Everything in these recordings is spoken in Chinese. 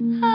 Ah.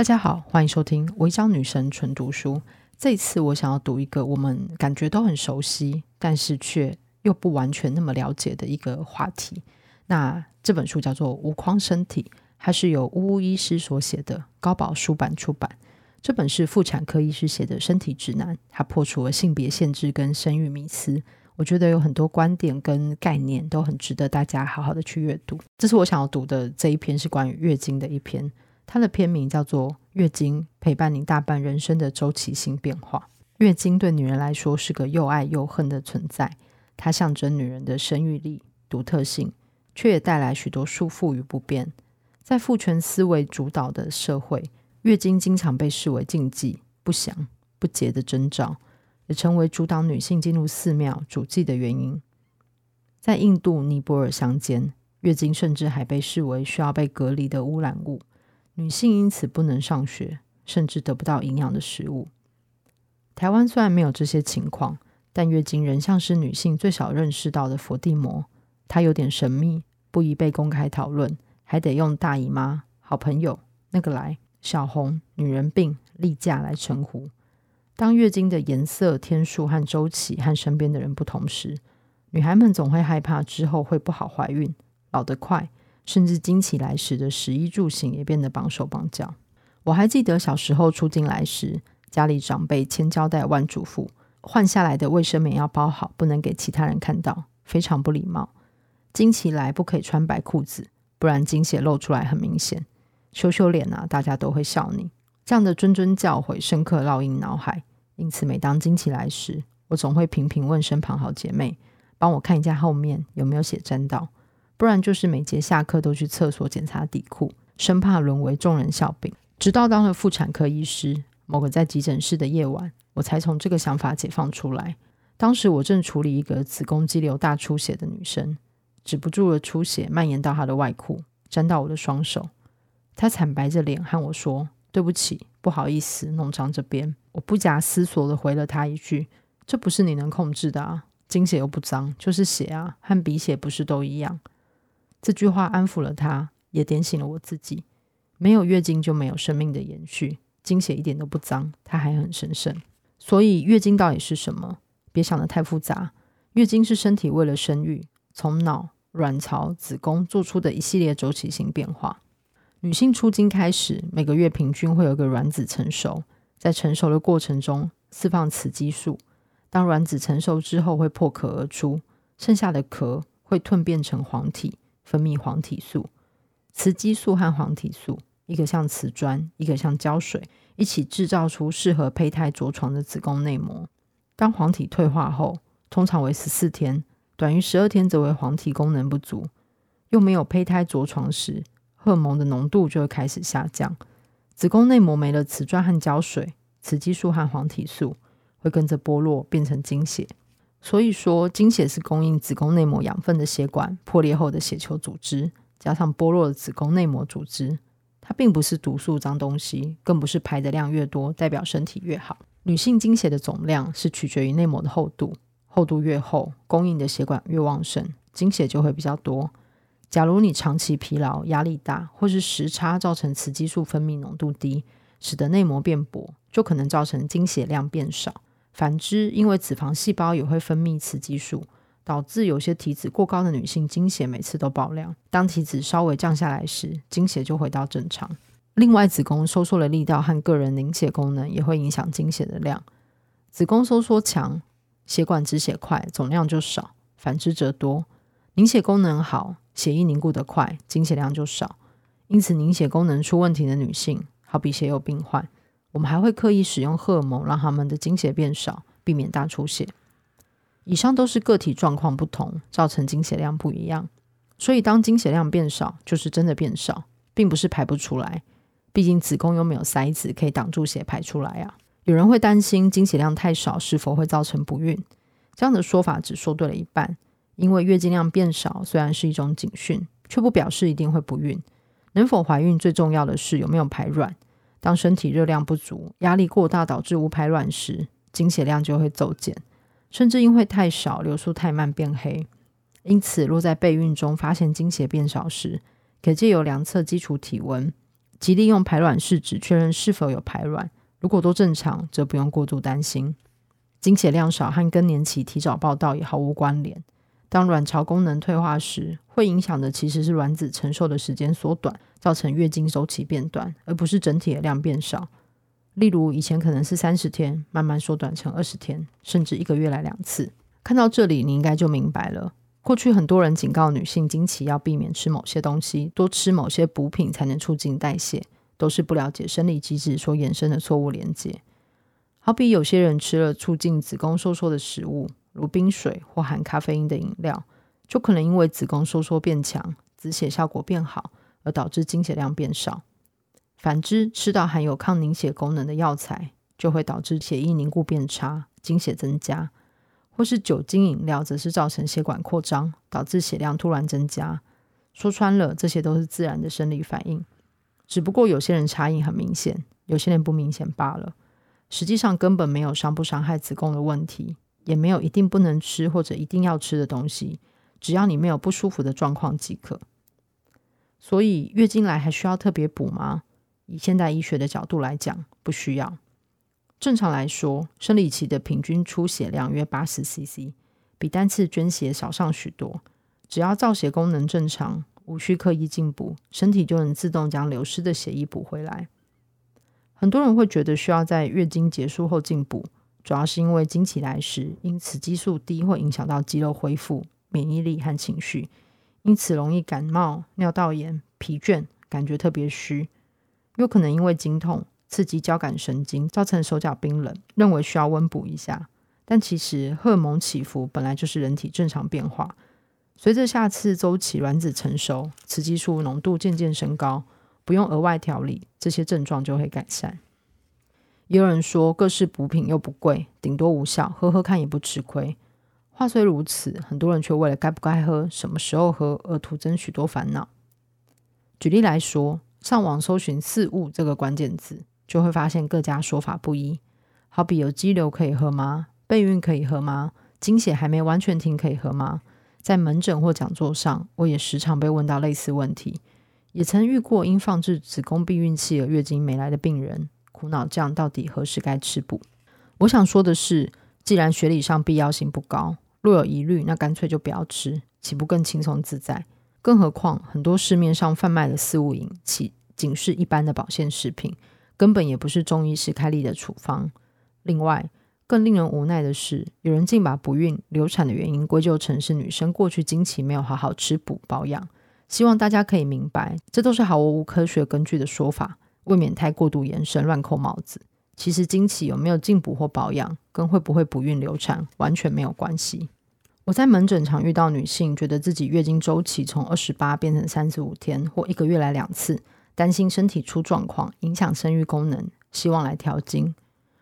大家好，欢迎收听《违章女神纯读书》。这次，我想要读一个我们感觉都很熟悉，但是却又不完全那么了解的一个话题。那这本书叫做《无框身体》，它是由乌乌医师所写的，高宝书版出版。这本是妇产科医师写的身体指南，它破除了性别限制跟生育迷思。我觉得有很多观点跟概念都很值得大家好好的去阅读。这是我想要读的这一篇，是关于月经的一篇。它的篇名叫做《月经陪伴你大半人生的周期性变化》。月经对女人来说是个又爱又恨的存在，它象征女人的生育力、独特性，却也带来许多束缚与不便。在父权思维主导的社会，月经经常被视为禁忌、不祥、不洁的征兆，也成为阻挡女性进入寺庙主祭的原因。在印度、尼泊尔乡间，月经甚至还被视为需要被隔离的污染物。女性因此不能上学，甚至得不到营养的食物。台湾虽然没有这些情况，但月经仍像是女性最少认识到的佛地魔。它有点神秘，不宜被公开讨论，还得用大姨妈、好朋友、那个来、小红、女人病、例假来称呼。当月经的颜色、天数和周期和身边的人不同时，女孩们总会害怕之后会不好怀孕、老得快。甚至惊起来时的食衣住行也变得绑手绑脚。我还记得小时候初经来时，家里长辈千交代万嘱咐，换下来的卫生棉要包好，不能给其他人看到，非常不礼貌。惊起来不可以穿白裤子，不然经血露出来很明显。羞羞脸啊，大家都会笑你。这样的谆谆教诲深刻烙印脑海，因此每当惊起来时，我总会频频问身旁好姐妹，帮我看一下后面有没有血沾到。不然就是每节下课都去厕所检查底裤，生怕沦为众人笑柄。直到当了妇产科医师，某个在急诊室的夜晚，我才从这个想法解放出来。当时我正处理一个子宫肌瘤大出血的女生，止不住的出血蔓延到她的外裤，沾到我的双手。她惨白着脸和我说：“对不起，不好意思，弄脏这边。”我不假思索的回了她一句：“这不是你能控制的啊，经血又不脏，就是血啊，和鼻血不是都一样。”这句话安抚了他，也点醒了我自己。没有月经就没有生命的延续，经血一点都不脏，它还很神圣。所以，月经到底是什么？别想得太复杂。月经是身体为了生育，从脑、卵巢、子宫做出的一系列周期性变化。女性出经开始，每个月平均会有个卵子成熟，在成熟的过程中释放雌激素。当卵子成熟之后，会破壳而出，剩下的壳会蜕变成黄体。分泌黄体素、雌激素和黄体素，一个像瓷砖，一个像胶水，一起制造出适合胚胎着床的子宫内膜。当黄体退化后，通常为十四天，短于十二天则为黄体功能不足。又没有胚胎着床时，荷尔蒙的浓度就会开始下降。子宫内膜没了瓷砖和胶水，雌激素和黄体素会跟着剥落，变成经血。所以说，经血是供应子宫内膜养分的血管，破裂后的血球组织，加上剥落的子宫内膜组织，它并不是毒素脏东西，更不是排的量越多代表身体越好。女性经血的总量是取决于内膜的厚度，厚度越厚，供应的血管越旺盛，经血就会比较多。假如你长期疲劳、压力大，或是时差造成雌激素分泌浓度低，使得内膜变薄，就可能造成经血量变少。反之，因为脂肪细胞也会分泌雌激素，导致有些体脂过高的女性经血每次都爆量。当体脂稍微降下来时，经血就回到正常。另外，子宫收缩的力道和个人凝血功能也会影响经血的量。子宫收缩强，血管止血快，总量就少；反之则多。凝血功能好，血液凝固得快，经血量就少。因此，凝血功能出问题的女性，好比血友病患，我们还会刻意使用荷尔蒙，让他们的经血变少，避免大出血。以上都是个体状况不同，造成经血量不一样。所以，当经血量变少，就是真的变少，并不是排不出来。毕竟子宫又没有塞子可以挡住血排出来啊。有人会担心经血量太少是否会造成不孕？这样的说法只说对了一半，因为月经量变少虽然是一种警讯，却不表示一定会不孕。能否怀孕最重要的是有没有排卵。当身体热量不足、压力过大导致无排卵时，经血量就会骤减，甚至因为太少、流速太慢变黑。因此，若在备孕中发现经血变少时，可借由量测基础体温。即利用排卵试纸确认是否有排卵，如果都正常，则不用过度担心。经血量少和更年期提早报到也毫无关联。当卵巢功能退化时，会影响的其实是卵子承受的时间缩短，造成月经周期变短，而不是整体的量变少。例如，以前可能是三十天，慢慢缩短成二十天，甚至一个月来两次。看到这里，你应该就明白了。过去很多人警告女性经期要避免吃某些东西，多吃某些补品才能促进代谢，都是不了解生理机制所衍生的错误连接。好比有些人吃了促进子宫收缩的食物，如冰水或含咖啡因的饮料，就可能因为子宫收缩变强、止血效果变好，而导致经血量变少。反之，吃到含有抗凝血功能的药材，就会导致血液凝固变差、经血增加。或是酒精饮料，则是造成血管扩张，导致血量突然增加。说穿了，这些都是自然的生理反应，只不过有些人差异很明显，有些人不明显罢了。实际上根本没有伤不伤害子宫的问题，也没有一定不能吃或者一定要吃的东西，只要你没有不舒服的状况即可。所以月经来还需要特别补吗？以现代医学的角度来讲，不需要。正常来说，生理期的平均出血量约八十 CC，比单次捐血少上许多。只要造血功能正常，无需刻意进补，身体就能自动将流失的血液补回来。很多人会觉得需要在月经结束后进补，主要是因为经期来时，因此激素低会影响到肌肉恢复、免疫力和情绪，因此容易感冒、尿道炎、疲倦，感觉特别虚，又可能因为经痛。刺激交感神经，造成手脚冰冷，认为需要温补一下。但其实荷尔蒙起伏本来就是人体正常变化。随着下次周期卵子成熟，雌激素浓度渐渐升高，不用额外调理，这些症状就会改善。也有人说，各式补品又不贵，顶多无效，喝喝看也不吃亏。话虽如此，很多人却为了该不该喝、什么时候喝而徒增许多烦恼。举例来说，上网搜寻“四物”这个关键字。就会发现各家说法不一，好比有肌瘤可以喝吗？备孕可以喝吗？经血还没完全停可以喝吗？在门诊或讲座上，我也时常被问到类似问题，也曾遇过因放置子宫避孕器而月经没来的病人，苦恼这样到底何时该吃补？我想说的是，既然学理上必要性不高，若有疑虑，那干脆就不要吃，岂不更轻松自在？更何况很多市面上贩卖的四物饮，其仅是一般的保健食品。根本也不是中医师开立的处方。另外，更令人无奈的是，有人竟把不孕、流产的原因归咎成是女生过去经期没有好好吃补保养。希望大家可以明白，这都是毫无科学根据的说法，未免太过度延伸、乱扣帽子。其实，经期有没有进补或保养，跟会不会不孕流产完全没有关系。我在门诊常遇到女性觉得自己月经周期从二十八变成三十五天，或一个月来两次。担心身体出状况，影响生育功能，希望来调经。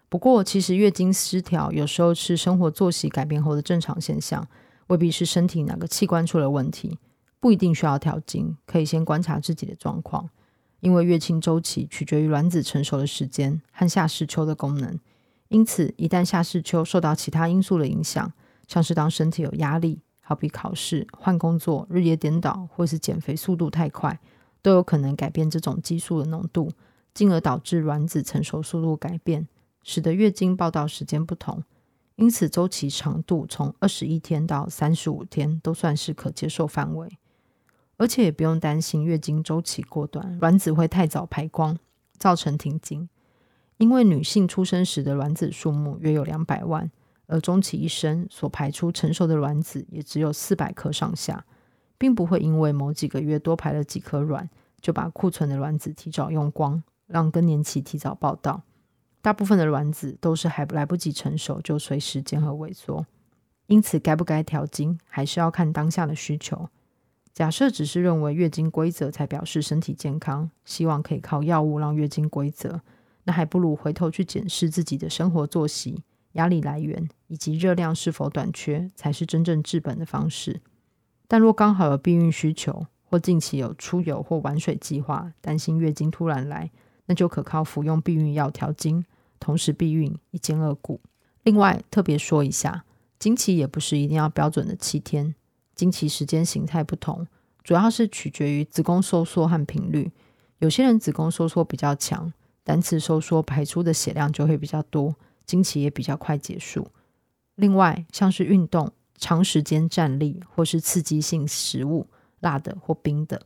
不过，其实月经失调有时候是生活作息改变后的正常现象，未必是身体哪个器官出了问题，不一定需要调经，可以先观察自己的状况。因为月经周期取决于卵子成熟的时间和下视丘的功能，因此一旦下视丘受到其他因素的影响，像是当身体有压力，好比考试、换工作、日夜颠倒，或是减肥速度太快。都有可能改变这种激素的浓度，进而导致卵子成熟速度改变，使得月经报道时间不同。因此，周期长度从二十一天到三十五天都算是可接受范围，而且也不用担心月经周期过短，卵子会太早排光，造成停经。因为女性出生时的卵子数目约有两百万，而终其一生所排出成熟的卵子也只有四百颗上下，并不会因为某几个月多排了几颗卵，就把库存的卵子提早用光，让更年期提早报到。大部分的卵子都是还来不及成熟，就随时间和萎缩。因此，该不该调经，还是要看当下的需求。假设只是认为月经规则才表示身体健康，希望可以靠药物让月经规则。那还不如回头去检视自己的生活作息、压力来源以及热量是否短缺，才是真正治本的方式。但若刚好有避孕需求，或近期有出游或玩水计划，担心月经突然来，那就可靠服用避孕药调经，同时避孕，一兼二顾。另外特别说一下，经期也不是一定要标准的七天，经期时间形态不同，主要是取决于子宫收缩和频率。有些人子宫收缩比较强。单次收缩排出的血量就会比较多，经期也比较快结束。另外，像是运动、长时间站立或是刺激性食物、辣的或冰的，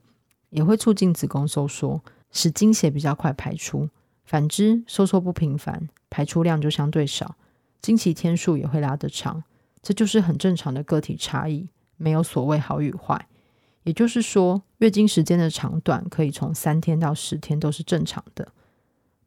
也会促进子宫收缩，使经血比较快排出。反之，收缩不频繁，排出量就相对少，经期天数也会拉得长。这就是很正常的个体差异，没有所谓好与坏。也就是说，月经时间的长短可以从三天到十天都是正常的。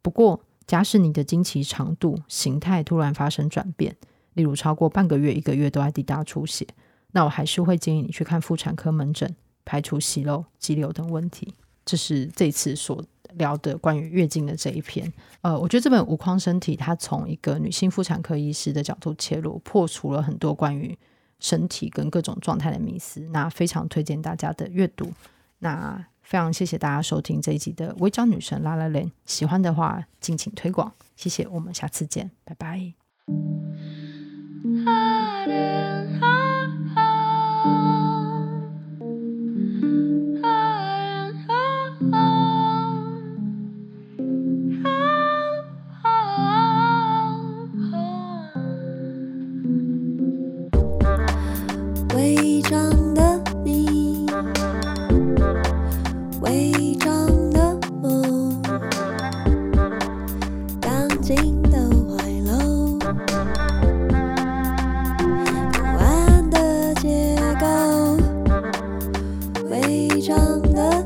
不过，假使你的经期长度、形态突然发生转变，例如超过半个月、一个月都在滴大出血，那我还是会建议你去看妇产科门诊，排除息肉、肌瘤等问题。这是这次所聊的关于月经的这一篇。呃，我觉得这本《无框身体》它从一个女性妇产科医师的角度切入，破除了很多关于身体跟各种状态的迷思，那非常推荐大家的阅读。那。非常谢谢大家收听这一集的《微章女神拉拉链》，喜欢的话敬请推广，谢谢，我们下次见，拜拜。长的。